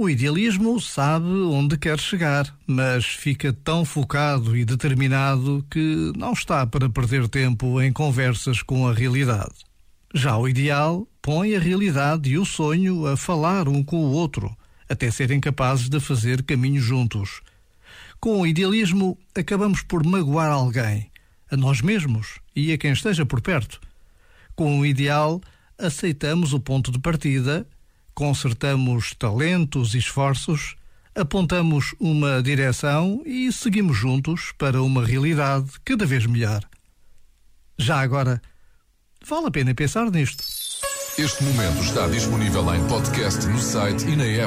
o idealismo sabe onde quer chegar, mas fica tão focado e determinado que não está para perder tempo em conversas com a realidade. Já o ideal põe a realidade e o sonho a falar um com o outro, até serem capazes de fazer caminho juntos. Com o idealismo, acabamos por magoar alguém, a nós mesmos e a quem esteja por perto. Com o ideal, aceitamos o ponto de partida consertamos talentos e esforços, apontamos uma direção e seguimos juntos para uma realidade cada vez melhor. Já agora, vale a pena pensar nisto. Este momento está disponível em podcast no site e na app.